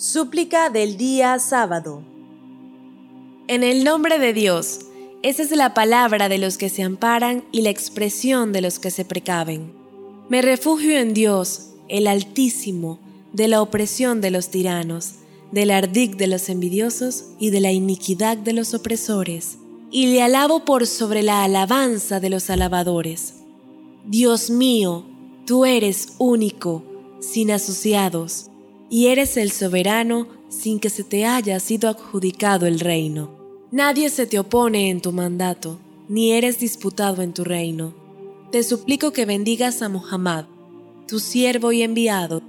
Súplica del día sábado. En el nombre de Dios, esa es la palabra de los que se amparan y la expresión de los que se precaven. Me refugio en Dios, el Altísimo, de la opresión de los tiranos, del ardid de los envidiosos y de la iniquidad de los opresores, y le alabo por sobre la alabanza de los alabadores. Dios mío, tú eres único, sin asociados y eres el soberano sin que se te haya sido adjudicado el reino. Nadie se te opone en tu mandato, ni eres disputado en tu reino. Te suplico que bendigas a Muhammad, tu siervo y enviado,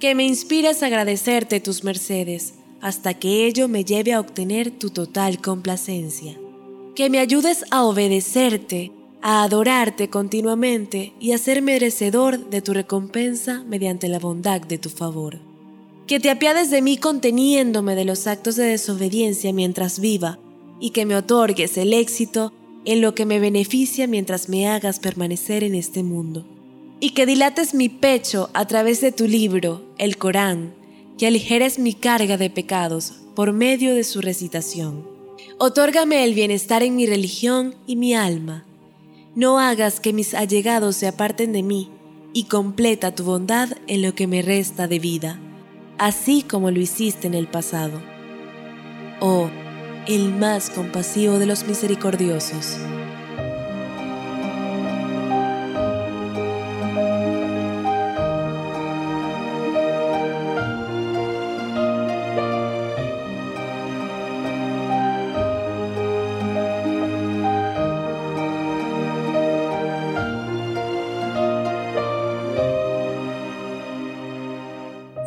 que me inspires a agradecerte tus mercedes, hasta que ello me lleve a obtener tu total complacencia. Que me ayudes a obedecerte, a adorarte continuamente y a ser merecedor de tu recompensa mediante la bondad de tu favor que te apiades de mí conteniéndome de los actos de desobediencia mientras viva, y que me otorgues el éxito en lo que me beneficia mientras me hagas permanecer en este mundo. Y que dilates mi pecho a través de tu libro, el Corán, que aligeres mi carga de pecados por medio de su recitación. Otórgame el bienestar en mi religión y mi alma. No hagas que mis allegados se aparten de mí, y completa tu bondad en lo que me resta de vida así como lo hiciste en el pasado. Oh, el más compasivo de los misericordiosos.